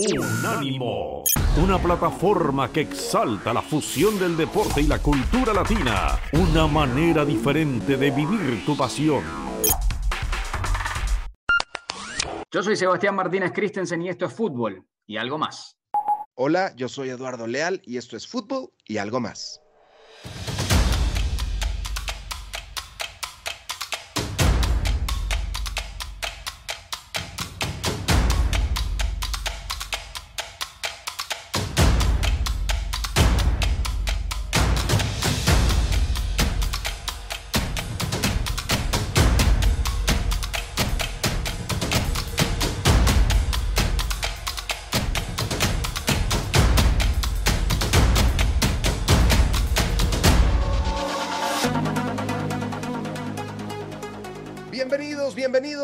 Unánimo, una plataforma que exalta la fusión del deporte y la cultura latina, una manera diferente de vivir tu pasión. Yo soy Sebastián Martínez Christensen y esto es fútbol y algo más. Hola, yo soy Eduardo Leal y esto es fútbol y algo más.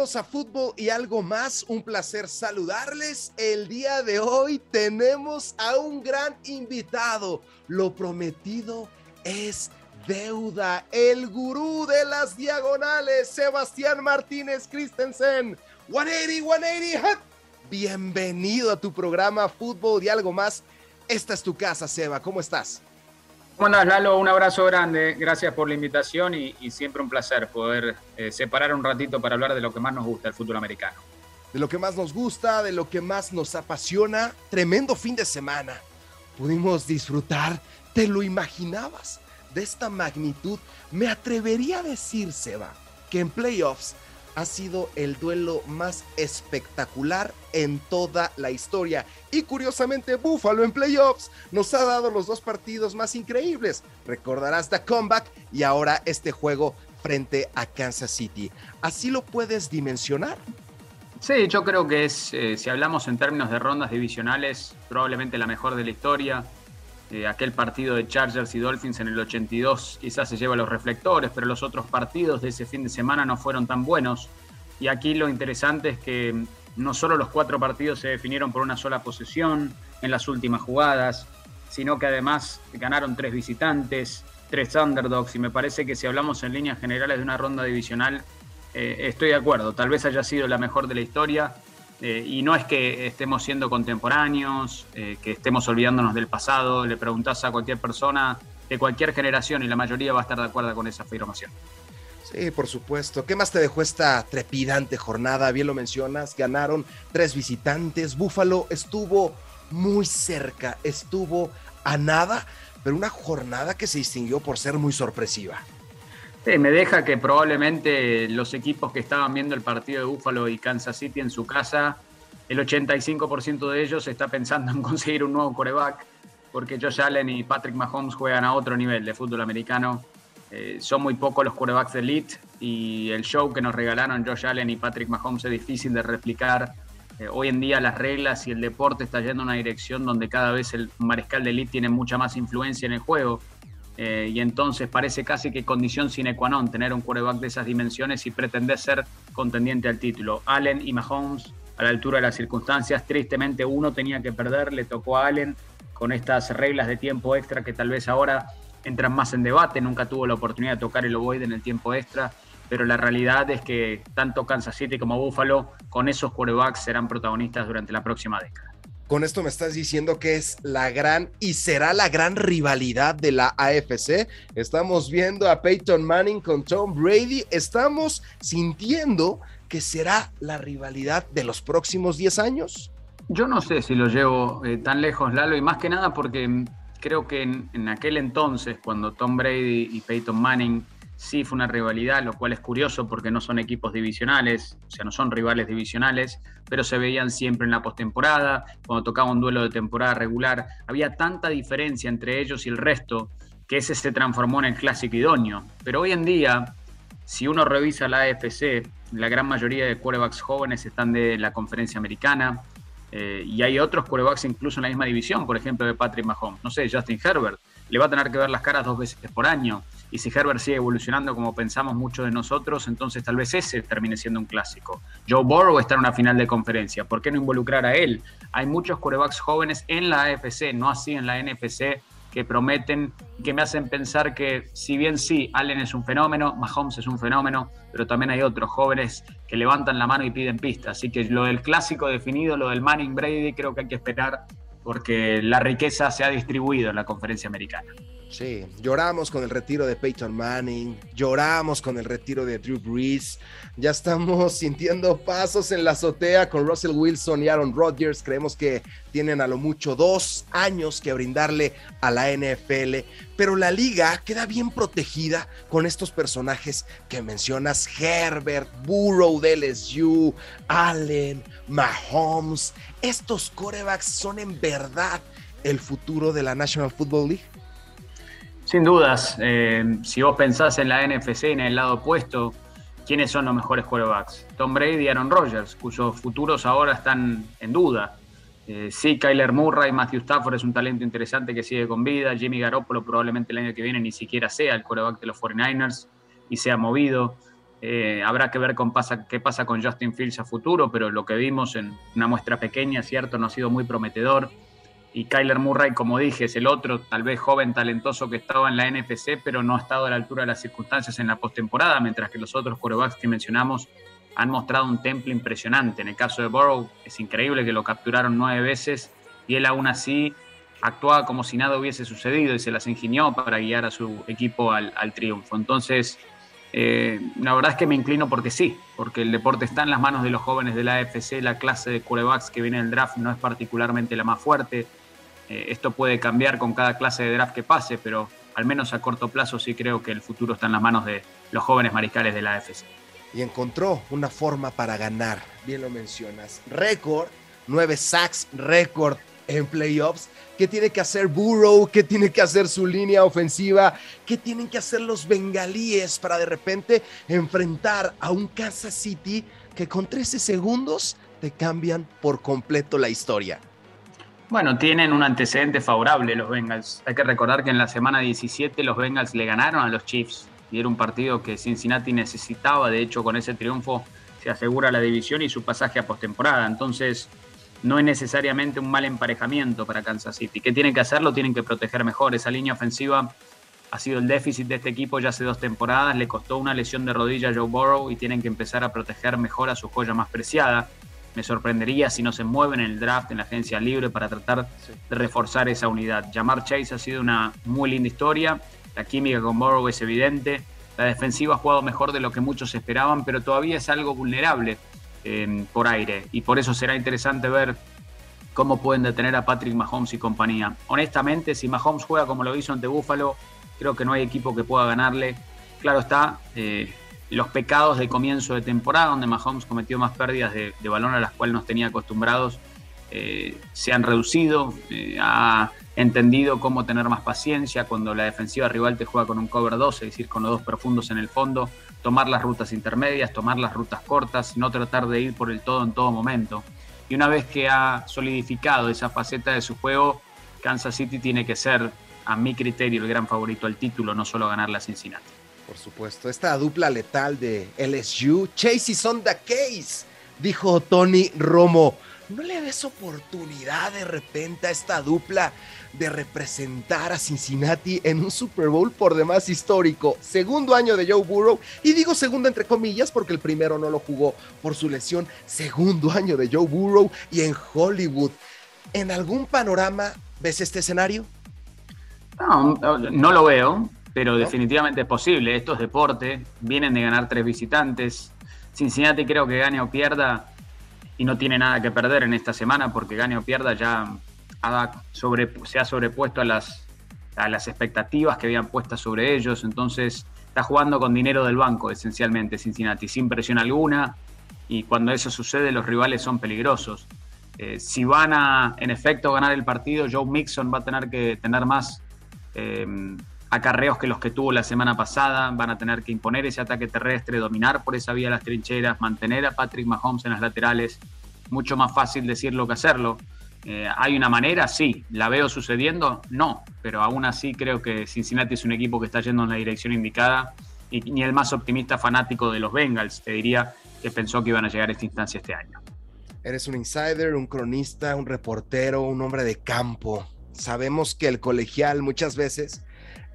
A Fútbol y algo más. Un placer saludarles. El día de hoy tenemos a un gran invitado. Lo prometido es deuda. El gurú de las diagonales, Sebastián Martínez Christensen. 180, 180. Bienvenido a tu programa Fútbol y algo más. Esta es tu casa, Seba. ¿Cómo estás? ¿Cómo Lalo? Un abrazo grande. Gracias por la invitación y, siempre un placer poder eh, separar un ratito para hablar de lo que más nos gusta, el fútbol americano. De lo que más nos gusta, de lo que más nos apasiona. Tremendo fin de semana. Pudimos disfrutar. ¿Te lo imaginabas? De esta magnitud. Me atrevería a decir, Seba, que en playoffs ha sido el duelo más espectacular en toda la historia. Y curiosamente, Buffalo en playoffs nos ha dado los dos partidos más increíbles. Recordarás The Comeback y ahora este juego frente a Kansas City. ¿Así lo puedes dimensionar? Sí, yo creo que es, eh, si hablamos en términos de rondas divisionales, probablemente la mejor de la historia. Eh, aquel partido de Chargers y Dolphins en el 82 quizás se lleva los reflectores, pero los otros partidos de ese fin de semana no fueron tan buenos. Y aquí lo interesante es que no solo los cuatro partidos se definieron por una sola posesión en las últimas jugadas, sino que además ganaron tres visitantes, tres underdogs, y me parece que si hablamos en líneas generales de una ronda divisional, eh, estoy de acuerdo, tal vez haya sido la mejor de la historia, eh, y no es que estemos siendo contemporáneos, eh, que estemos olvidándonos del pasado, le preguntás a cualquier persona de cualquier generación y la mayoría va a estar de acuerdo con esa afirmación. Sí, por supuesto. ¿Qué más te dejó esta trepidante jornada? Bien lo mencionas, ganaron tres visitantes. Búfalo estuvo muy cerca, estuvo a nada, pero una jornada que se distinguió por ser muy sorpresiva. Sí, me deja que probablemente los equipos que estaban viendo el partido de Buffalo y Kansas City en su casa, el 85% de ellos está pensando en conseguir un nuevo coreback, porque Josh Allen y Patrick Mahomes juegan a otro nivel de fútbol americano. Eh, son muy pocos los corebacks de elite y el show que nos regalaron Josh Allen y Patrick Mahomes es difícil de replicar. Eh, hoy en día las reglas y el deporte está yendo en una dirección donde cada vez el mariscal de elite tiene mucha más influencia en el juego eh, y entonces parece casi que condición sine qua non tener un quarterback de esas dimensiones y pretender ser contendiente al título. Allen y Mahomes a la altura de las circunstancias, tristemente uno tenía que perder, le tocó a Allen con estas reglas de tiempo extra que tal vez ahora entran más en debate, nunca tuvo la oportunidad de tocar el ovoide en el tiempo extra, pero la realidad es que tanto Kansas City como Buffalo con esos quarterbacks serán protagonistas durante la próxima década. Con esto me estás diciendo que es la gran y será la gran rivalidad de la AFC. Estamos viendo a Peyton Manning con Tom Brady. Estamos sintiendo que será la rivalidad de los próximos 10 años. Yo no sé si lo llevo eh, tan lejos, Lalo, y más que nada porque creo que en, aquel entonces, cuando Tom Brady y Peyton Manning sí fue una rivalidad, lo cual es curioso porque no son equipos divisionales, o sea, no son rivales divisionales, pero se veían siempre en la postemporada, cuando tocaba un duelo de temporada regular, había tanta diferencia entre ellos y el resto que ese se transformó en el clásico idóneo. Pero hoy en día, si uno revisa la AFC, la gran mayoría de quarterbacks jóvenes están de la conferencia americana, eh, y hay otros quarterbacks incluso en la misma división, por ejemplo, de Patrick Mahomes. No sé, Justin Herbert, le va a tener que ver las caras dos veces por año. Y si Herbert sigue evolucionando como pensamos muchos de nosotros, entonces tal vez ese termine siendo un clásico. Joe Burrow está en una final de conferencia. ¿Por qué no involucrar a él? Hay muchos corebacks jóvenes en la AFC, no así en la NFC, que prometen, que me hacen pensar que si bien sí, Allen es un fenómeno, Mahomes es un fenómeno, pero también hay otros jóvenes que levantan la mano y piden pista. Así que lo del clásico definido, lo del Manning Brady, creo que hay que esperar porque la riqueza se ha distribuido en la conferencia americana. Sí, lloramos con el retiro de Peyton Manning, lloramos con el retiro de Drew Brees, ya estamos sintiendo pasos en la azotea con Russell Wilson y Aaron Rodgers, creemos que tienen a lo mucho dos años que brindarle a la NFL, pero la liga queda bien protegida con estos personajes que mencionas, Herbert, Burrow de LSU, Allen, Mahomes, estos corebacks son en verdad el futuro de la National Football League. Sin dudas, eh, si vos pensás en la NFC, en el lado opuesto, ¿quiénes son los mejores quarterbacks? Tom Brady y Aaron Rodgers, cuyos futuros ahora están en duda. Eh, sí, Kyler Murray, Matthew Stafford es un talento interesante que sigue con vida. Jimmy Garoppolo probablemente el año que viene ni siquiera sea el quarterback de los 49ers y sea movido. Eh, habrá que ver con pasa, qué pasa con Justin Fields a futuro, pero lo que vimos en una muestra pequeña, cierto, no ha sido muy prometedor y Kyler Murray, como dije, es el otro, tal vez joven, talentoso que estaba en la NFC, pero no ha estado a la altura de las circunstancias en la postemporada, mientras que los otros quarterbacks que mencionamos han mostrado un temple impresionante. En el caso de Burrow, es increíble que lo capturaron nueve veces y él aún así actuaba como si nada hubiese sucedido y se las ingenió para guiar a su equipo al, triunfo. Entonces, eh, la verdad es que me inclino porque sí, porque el deporte está en las manos de los jóvenes de la AFC, la clase de quarterbacks que viene del draft no es particularmente la más fuerte eh, esto puede cambiar con cada clase de draft que pase, pero al menos a corto plazo sí creo que el futuro está en las manos de los jóvenes mariscales de la AFC. Y encontró una forma para ganar, bien lo mencionas. Récord, nueve sacks, récord en playoffs. ¿Qué tiene que hacer Burrow? ¿Qué tiene que hacer su línea ofensiva? ¿Qué tienen que hacer los bengalíes para de repente enfrentar a un Kansas City que con 13 segundos te cambian por completo la historia? Bueno, tienen un antecedente favorable los Bengals. Hay que recordar que en la semana 17 los Bengals le ganaron a los Chiefs y era un partido que Cincinnati necesitaba. De hecho, con ese triunfo se asegura la división y su pasaje a postemporada. Entonces, no es necesariamente un mal emparejamiento para Kansas City. ¿Qué tienen que hacerlo? Tienen que proteger mejor. Esa línea ofensiva ha sido el déficit de este equipo ya hace dos temporadas. Le costó una lesión de rodilla a Joe Burrow y tienen que empezar a proteger mejor a su joya más preciada me sorprendería si no se mueven en el draft, en la agencia libre, para tratar de reforzar esa unidad. Llamar Chase ha sido una muy linda historia, la química con Burrow es evidente, la defensiva ha jugado mejor de lo que muchos esperaban, pero todavía es algo vulnerable por aire, y por eso será interesante ver cómo pueden detener a Patrick Mahomes y compañía. Honestamente, si Mahomes juega como lo hizo ante Buffalo, creo que no hay equipo que pueda ganarle. Claro está, eh, los pecados de comienzo de temporada, donde Mahomes cometió más pérdidas de, balón a las cuales nos tenía acostumbrados, eh, se han reducido, eh, ha entendido cómo tener más paciencia cuando la defensiva rival te juega con un cover 2, es decir, con los dos profundos en el fondo, tomar las rutas intermedias, tomar las rutas cortas, no tratar de ir por el todo en todo momento. Y una vez que ha solidificado esa faceta de su juego, Kansas City tiene que ser, a mi criterio, el gran favorito al título, no solo ganar la Cincinnati. Por supuesto, esta dupla letal de LSU, Chase y Sonda Case, dijo Tony Romo. ¿No le ves oportunidad de repente a esta dupla de representar a Cincinnati en un Super Bowl por demás histórico? Segundo año de Joe Burrow, y digo segundo entre comillas porque el primero no lo jugó por su lesión. Segundo año de Joe Burrow y en Hollywood. ¿En algún panorama ves este escenario? No, no lo veo pero definitivamente es posible. Esto es deporte, vienen de ganar tres visitantes. Cincinnati creo que gane o pierda y no tiene nada que perder en esta semana porque gane o pierda ya se ha sobrepuesto a las, a las expectativas que habían puestas sobre ellos. Entonces está jugando con dinero del banco esencialmente Cincinnati, sin presión alguna. Y cuando eso sucede los rivales son peligrosos. Eh, si van a, en efecto, ganar el partido, Joe Mixon va a tener que tener más eh, acarreos que los que tuvo la semana pasada. Van a tener que imponer ese ataque terrestre, dominar por esa vía las trincheras, mantener a Patrick Mahomes en las laterales. Mucho más fácil decirlo que hacerlo. Eh, ¿Hay una manera? Sí. ¿La veo sucediendo? No. Pero aún así creo que Cincinnati es un equipo que está yendo en la dirección indicada y ni el más optimista fanático de los Bengals te diría que pensó que iban a llegar a esta instancia este año. Eres un insider, un cronista, un reportero, un hombre de campo sabemos que el colegial muchas veces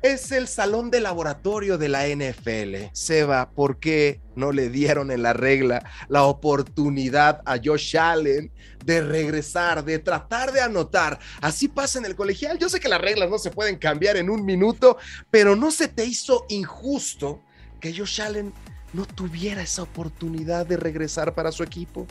es el salón de laboratorio de la NFL. Seba, ¿por qué no le dieron en la regla la oportunidad a Josh Allen de regresar, de tratar de anotar? Así pasa en el colegial. Yo sé que las reglas no se pueden cambiar en un minuto, pero ¿no se te hizo injusto que Josh Allen no tuviera esa oportunidad de regresar para su equipo?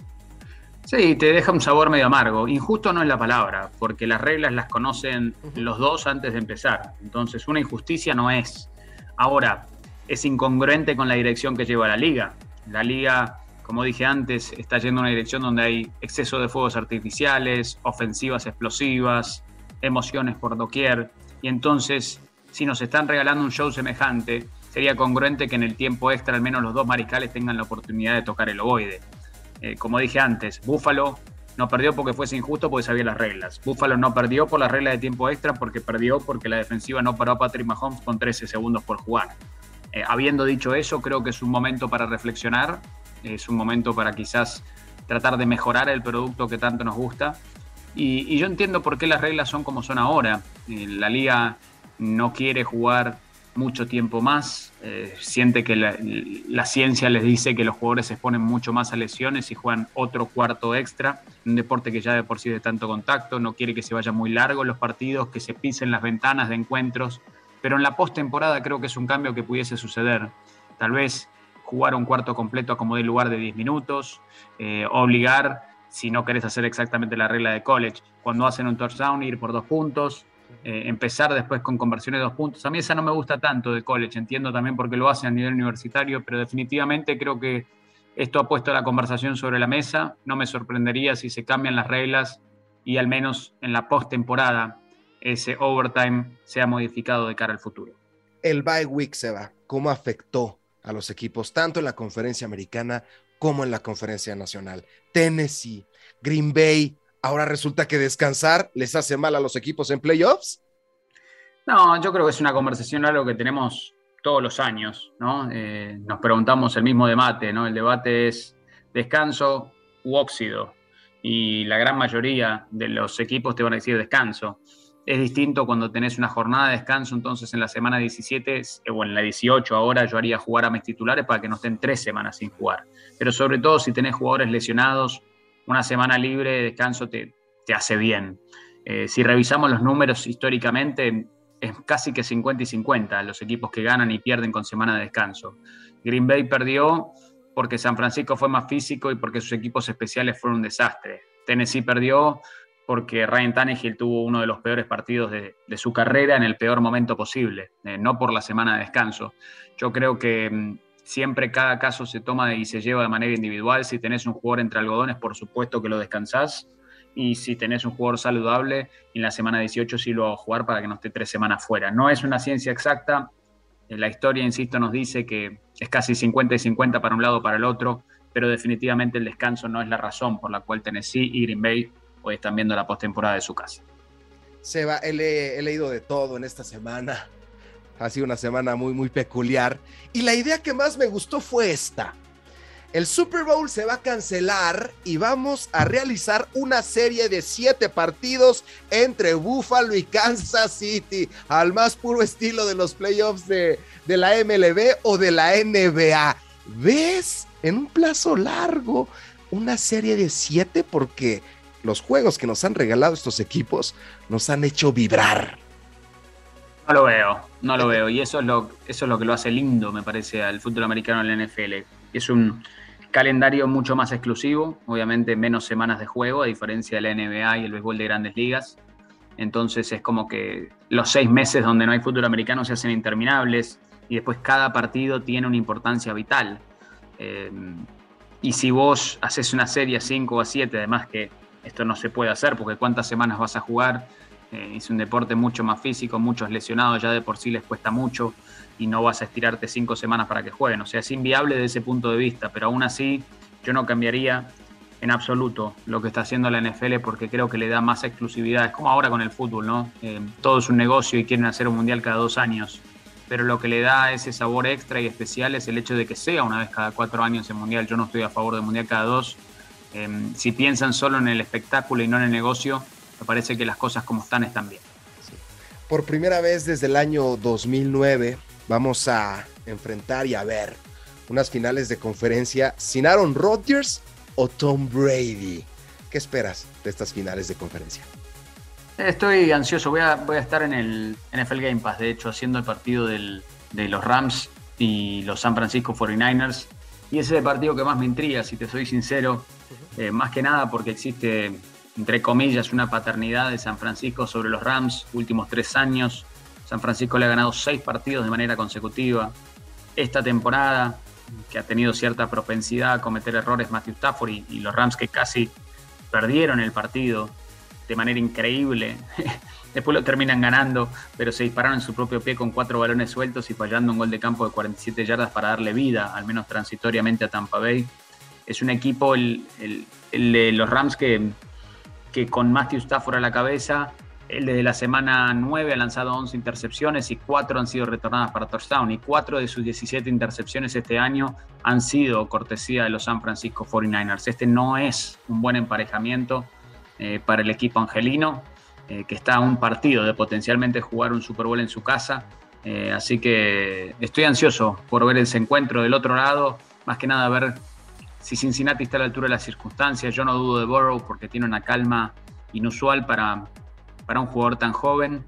Sí, te deja un sabor medio amargo. Injusto no es la palabra, porque las reglas las conocen los dos antes de empezar. Entonces, una injusticia no es. Ahora, es incongruente con la dirección que lleva la liga. La liga, como dije antes, está yendo en una dirección donde hay exceso de fuegos artificiales, ofensivas explosivas, emociones por doquier. Y entonces, si nos están regalando un show semejante, sería congruente que en el tiempo extra al menos los dos mariscales tengan la oportunidad de tocar el ovoide. Eh, como dije antes, Buffalo no perdió porque fuese injusto, porque sabía las reglas. Buffalo no perdió por las reglas de tiempo extra porque perdió porque la defensiva no paró a Patrick Mahomes con 13 segundos por jugar. Eh, habiendo dicho eso, creo que es un momento para reflexionar, es un momento para quizás tratar de mejorar el producto que tanto nos gusta. Y, y yo entiendo por qué las reglas son como son ahora. Eh, la liga no quiere jugar mucho tiempo más. Eh, siente que la, ciencia les dice que los jugadores se exponen mucho más a lesiones y juegan otro cuarto extra. Un deporte que ya de por sí de tanto contacto, no quiere que se vayan muy largos los partidos, que se pisen las ventanas de encuentros. Pero en la postemporada creo que es un cambio que pudiese suceder. Tal vez jugar un cuarto completo como de lugar de 10 minutos, eh, obligar, si no querés hacer exactamente la regla de college, cuando hacen un touchdown, ir por dos puntos, eh, empezar después con conversiones de dos puntos. A mí esa no me gusta tanto de college, entiendo también porque lo hace a nivel universitario, pero definitivamente creo que esto ha puesto la conversación sobre la mesa. No me sorprendería si se cambian las reglas y al menos en la postemporada ese overtime sea modificado de cara al futuro. El bye week se va. ¿Cómo afectó a los equipos tanto en la conferencia americana como en la conferencia nacional? Tennessee, Green Bay, ahora resulta que descansar les hace mal a los equipos en playoffs? No, yo creo que es una conversación algo que tenemos todos los años, ¿no? Eh, nos preguntamos el mismo debate, ¿no? El debate es descanso u óxido. Y la gran mayoría de los equipos te van a decir descanso. Es distinto cuando tenés una jornada de descanso, entonces en la semana 17 o en la 18 ahora yo haría jugar a mis titulares para que no estén tres semanas sin jugar. Pero sobre todo si tenés jugadores lesionados una semana libre de descanso te, te hace bien. Eh, si revisamos los números históricamente, es casi que 50 y 50 los equipos que ganan y pierden con semana de descanso. Green Bay perdió porque San Francisco fue más físico y porque sus equipos especiales fueron un desastre. Tennessee perdió porque Ryan Tannehill tuvo uno de los peores partidos de, su carrera en el peor momento posible, eh, no por la semana de descanso. Yo creo que mm, Siempre cada caso se toma y se lleva de manera individual. Si tenés un jugador entre algodones, por supuesto que lo descansás. Y si tenés un jugador saludable, en la semana 18 sí lo a jugar para que no esté tres semanas fuera. No es una ciencia exacta. La historia, insisto, nos dice que es casi 50 y 50 para un lado para el otro, pero definitivamente el descanso no es la razón por la cual Tennessee y Green Bay hoy están viendo la postemporada de su casa. Seba, he, he leído de todo en esta semana ha sido una semana muy, muy peculiar. Y la idea que más me gustó fue esta. El Super Bowl se va a cancelar y vamos a realizar una serie de siete partidos entre Buffalo y Kansas City, al más puro estilo de los playoffs de, de la MLB o de la NBA. ¿Ves? En un plazo largo, una serie de siete porque los juegos que nos han regalado estos equipos nos han hecho vibrar. No lo veo, no lo veo. Y eso es lo, eso es lo que lo hace lindo, me parece, al fútbol americano en la NFL. Es un calendario mucho más exclusivo, obviamente menos semanas de juego, a diferencia de la NBA y el béisbol de grandes ligas. Entonces es como que los seis meses donde no hay fútbol americano se hacen interminables y después cada partido tiene una importancia vital. Eh, y si vos haces una serie a 5 o a 7, además que esto no se puede hacer porque cuántas semanas vas a jugar, eh, es un deporte mucho más físico, muchos lesionados, ya de por sí les cuesta mucho y no vas a estirarte cinco semanas para que jueguen. O sea, es inviable desde ese punto de vista, pero aún así yo no cambiaría en absoluto lo que está haciendo la NFL porque creo que le da más exclusividad. Es como ahora con el fútbol, ¿no? Eh, todo es un negocio y quieren hacer un mundial cada dos años. Pero lo que le da ese sabor extra y especial es el hecho de que sea una vez cada cuatro años el mundial. Yo no estoy a favor del mundial cada dos. Eh, si piensan solo en el espectáculo y no en el negocio, me parece que las cosas como están están bien. Por primera vez desde el año 2009 vamos a enfrentar y a ver unas finales de conferencia sin Aaron Rodgers o Tom Brady. ¿Qué esperas de estas finales de conferencia? Estoy ansioso, voy a, voy a estar en el NFL Game Pass, de hecho, haciendo el partido de los Rams y los San Francisco 49ers. Y ese es el partido que más me intriga, si te soy sincero, eh, más que nada porque existe, entre comillas, una paternidad de San Francisco sobre los Rams, últimos tres años. San Francisco le ha ganado seis partidos de manera consecutiva. Esta temporada, que ha tenido cierta propensidad a cometer errores Matthew Stafford y los Rams que casi perdieron el partido de manera increíble. Después lo terminan ganando, pero se dispararon en su propio pie con cuatro balones sueltos y fallando un gol de campo de 47 yardas para darle vida, al menos transitoriamente, a Tampa Bay. Es un equipo, el, de los Rams, que, que con Matthew Stafford a la cabeza, él desde la semana 9 ha lanzado 11 intercepciones y 4 han sido retornadas para touchdown. Y 4 de sus 17 intercepciones este año han sido cortesía de los San Francisco 49ers. Este no es un buen emparejamiento eh, para el equipo angelino, eh, que está a un partido de potencialmente jugar un Super Bowl en su casa. Eh, así que estoy ansioso por ver ese encuentro del otro lado, más que nada ver si Cincinnati está a la altura de las circunstancias. Yo no dudo de Burrow porque tiene una calma inusual para, para un jugador tan joven.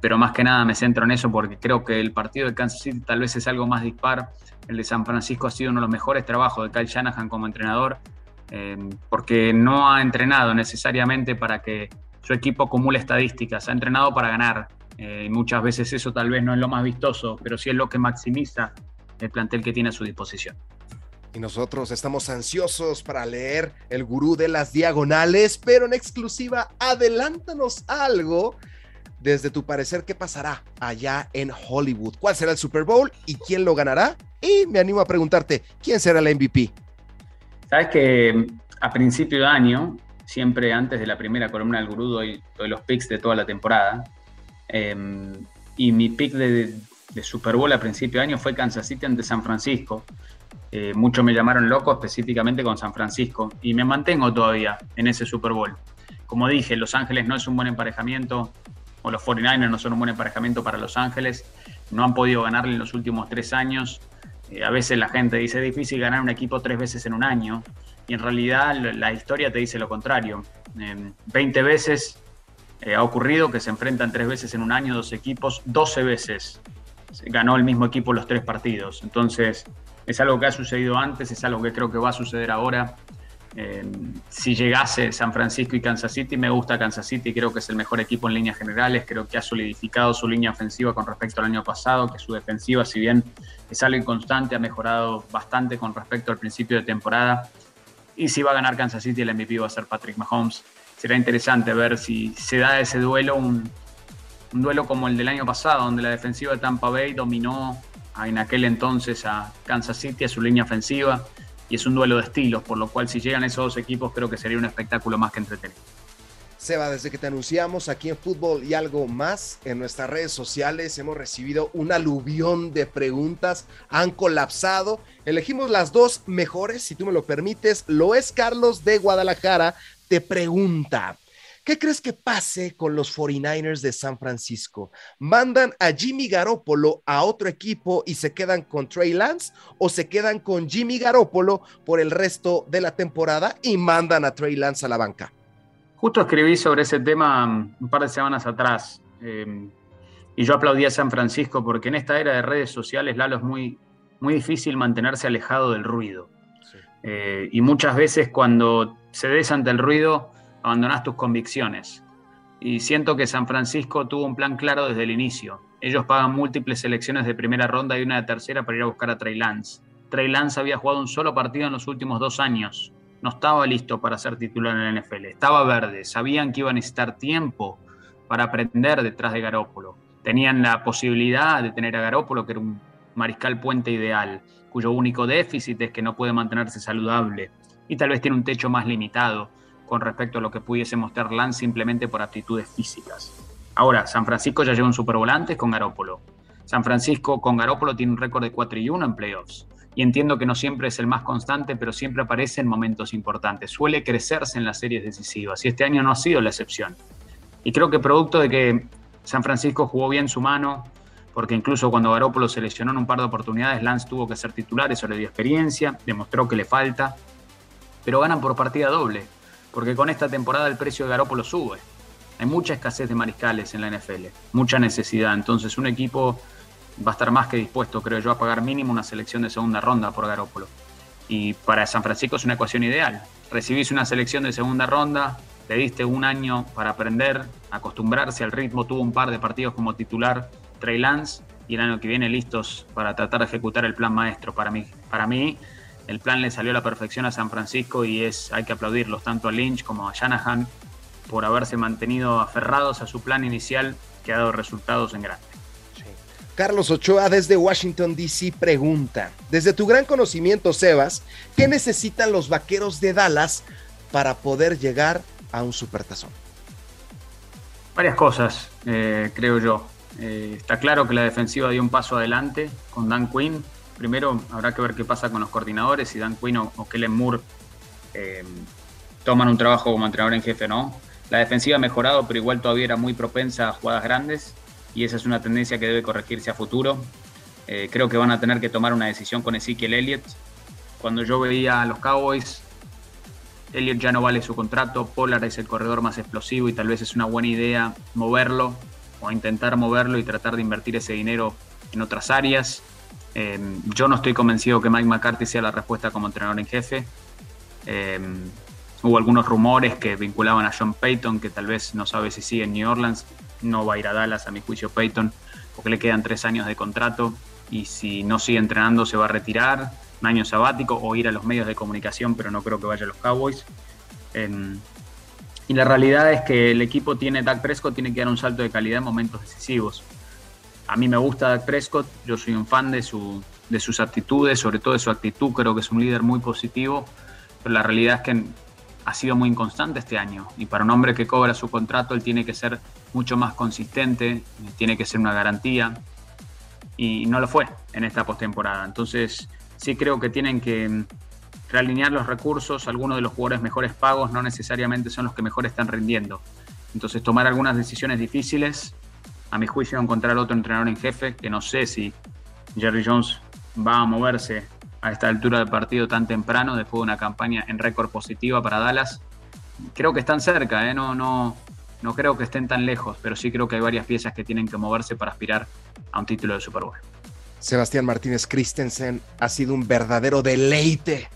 pero más que nada me centro en eso porque creo que el partido de Kansas City tal vez es algo más dispar. El de San Francisco ha sido uno de los mejores trabajos de Kyle Shanahan como entrenador Em, porque no ha entrenado necesariamente para que su equipo acumule estadísticas, ha entrenado para ganar. Eh, muchas veces eso tal vez no es lo más vistoso, pero sí es lo que maximiza el plantel que tiene a su disposición. Y nosotros estamos ansiosos para leer El Gurú de las Diagonales, pero en exclusiva, adelántanos algo desde tu parecer qué pasará allá en Hollywood. ¿Cuál será el Super Bowl y quién lo ganará? Y me animo a preguntarte, ¿quién será el MVP? Sabes que a principio de año, siempre antes de la primera columna del gurú, doy, los picks de toda la temporada. Em, y mi pick de, Super Bowl a principio de año fue Kansas City ante San Francisco. Eh, muchos me llamaron loco específicamente con San Francisco y me mantengo todavía en ese Super Bowl. Como dije, Los Ángeles no es un buen emparejamiento, o los 49ers no son un buen emparejamiento para Los Ángeles. No han podido ganarle en los últimos tres años. Eh, a veces la gente dice es difícil ganar un equipo tres veces en un año y en realidad la historia te dice lo contrario. 20 veces eh, ha ocurrido que se enfrentan tres veces en un año dos equipos, 12 veces ganó el mismo equipo los tres partidos. Entonces es algo que ha sucedido antes, es algo que creo que va a suceder ahora. Em, si llegase San Francisco y Kansas City, me gusta Kansas City, creo que es el mejor equipo en líneas generales, creo que ha solidificado su línea ofensiva con respecto al año pasado, que su defensiva, si bien es algo inconstante, ha mejorado bastante con respecto al principio de temporada. Y si va a ganar Kansas City, el MVP va a ser Patrick Mahomes. Será interesante ver si se da ese duelo, un duelo como el del año pasado, donde la defensiva de Tampa Bay dominó en aquel entonces a Kansas City, a su línea ofensiva y es un duelo de estilos, por lo cual si llegan esos dos equipos creo que sería un espectáculo más que entretenido. Seba, desde que te anunciamos aquí en Fútbol y algo más, en nuestras redes sociales hemos recibido un aluvión de preguntas, han colapsado. Elegimos las dos mejores, si tú me lo permites. Lo es Carlos de Guadalajara, te pregunta, ¿Qué crees que pase con los 49ers de San Francisco? ¿Mandan a Jimmy Garoppolo a otro equipo y se quedan con Trey Lance o se quedan con Jimmy Garoppolo por el resto de la temporada y mandan a Trey Lance a la banca? Justo escribí sobre ese tema un par de semanas atrás eh, y yo aplaudí a San Francisco porque en esta era de redes sociales, Lalo, es muy, muy difícil mantenerse alejado del ruido. Eh, y muchas veces cuando se des ante el ruido, abandonas tus convicciones. Y siento que San Francisco tuvo un plan claro desde el inicio. Ellos pagan múltiples selecciones de primera ronda y una de tercera para ir a buscar a Trey Lance. Trey Lance había jugado un solo partido en los últimos dos años. No estaba listo para ser titular en la NFL. Estaba verde. Sabían que iba a necesitar tiempo para aprender detrás de Garópolo. Tenían la posibilidad de tener a Garópolo, que era un mariscal puente ideal, cuyo único déficit es que no puede mantenerse saludable y tal vez tiene un techo más limitado con respecto a lo que pudiese mostrar Lance simplemente por aptitudes físicas. Ahora, San Francisco ya lleva un supervolante con Garópolo. San Francisco con Garópolo tiene un récord de 4 y 1 en playoffs. Y entiendo que no siempre es el más constante, pero siempre aparece en momentos importantes. Suele crecerse en las series decisivas y este año no ha sido la excepción. Y creo que producto de que San Francisco jugó bien su mano, porque incluso cuando Garópolo se lesionó en un par de oportunidades, Lance tuvo que ser titular, eso le dio experiencia, demostró que le falta, pero ganan por partida doble, porque con esta temporada el precio de Garópolo sube. Hay mucha escasez de mariscales en la NFL, mucha necesidad, entonces un equipo va a estar más que dispuesto, creo yo, a pagar mínimo una selección de segunda ronda por Garópolo. Y para San Francisco es una ecuación ideal. Recibís una selección de segunda ronda, le diste un año para aprender, acostumbrarse al ritmo, tuvo un par de partidos como titular Trey Lance y el año que viene listos para tratar de ejecutar el plan maestro. Para mí, para mí el plan le salió a la perfección a San Francisco y es hay que aplaudirlos tanto a Lynch como a Shanahan por haberse mantenido aferrados a su plan inicial que ha dado resultados en grande. Carlos Ochoa desde Washington, D.C. pregunta, desde tu gran conocimiento, Sebas, ¿qué necesitan los vaqueros de Dallas para poder llegar a un supertazón? Varias cosas, eh, creo yo. Eh, está claro que la defensiva dio un paso adelante con Dan Quinn. Primero habrá que ver qué pasa con los coordinadores, si Dan Quinn o, Kellen Moore eh, toman un trabajo como entrenador en jefe no. La defensiva ha mejorado, pero igual todavía era muy propensa a jugadas grandes y esa es una tendencia que debe corregirse a futuro. Eh, creo que van a tener que tomar una decisión con Ezekiel Elliott. Cuando yo veía a los Cowboys, Elliott ya no vale su contrato, Pollard es el corredor más explosivo y tal vez es una buena idea moverlo o intentar moverlo y tratar de invertir ese dinero en otras áreas. Eh, yo no estoy convencido que Mike McCarthy sea la respuesta como entrenador en jefe. Eh, hubo algunos rumores que vinculaban a John Payton, que tal vez no sabe si sigue en New Orleans no va a ir a Dallas, a mi juicio, Peyton, porque le quedan tres años de contrato y si no sigue entrenando se va a retirar, un año sabático o ir a los medios de comunicación, pero no creo que vaya a los Cowboys. y la realidad es que el equipo tiene, Dak Prescott tiene que dar un salto de calidad en momentos decisivos. A mí me gusta Dak Prescott, yo soy un fan de, su, de sus actitudes, sobre todo de su actitud, creo que es un líder muy positivo, pero la realidad es que ha sido muy inconstante este año y para un hombre que cobra su contrato él tiene que ser mucho más consistente, tiene que ser una garantía y no lo fue en esta postemporada. Entonces sí creo que tienen que realinear los recursos, algunos de los jugadores mejores pagos no necesariamente son los que mejor están rindiendo. Entonces tomar algunas decisiones difíciles, a mi juicio encontrar otro entrenador en jefe, que no sé si Jerry Jones va a moverse a esta altura del partido tan temprano, después de una campaña en récord positiva para Dallas. Creo que están cerca, ¿eh? no, no, no creo que estén tan lejos, pero sí creo que hay varias piezas que tienen que moverse para aspirar a un título de Super Bowl. Sebastián Martínez Christensen, ha sido un verdadero deleite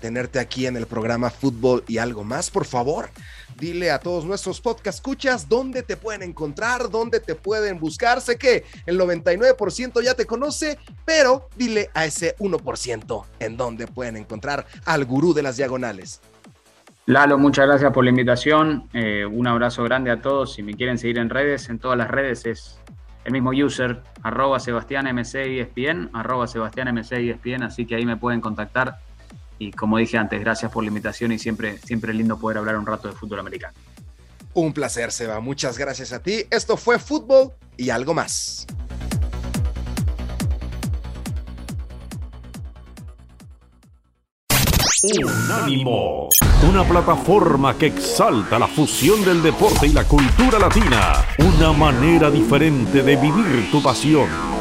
tenerte aquí en el programa Fútbol y algo más. Por favor, dile a todos nuestros podcast escuchas dónde te pueden encontrar, dónde te pueden buscar. Sé que el 99% ya te conoce, pero dile a ese 1% en dónde pueden encontrar al gurú de las diagonales. Lalo, muchas gracias por la invitación. Eh, un abrazo grande a todos. Si me quieren seguir en redes, en todas las redes es el mismo user, arroba Sebastián arroba Sebastián así que ahí me pueden contactar y como dije antes, gracias por la invitación y siempre, siempre lindo poder hablar un rato de fútbol americano. Un placer, Seba. Muchas gracias a ti. Esto fue Fútbol y algo más. Unánimo, una plataforma que exalta la fusión del deporte y la cultura latina, una manera diferente de vivir tu pasión.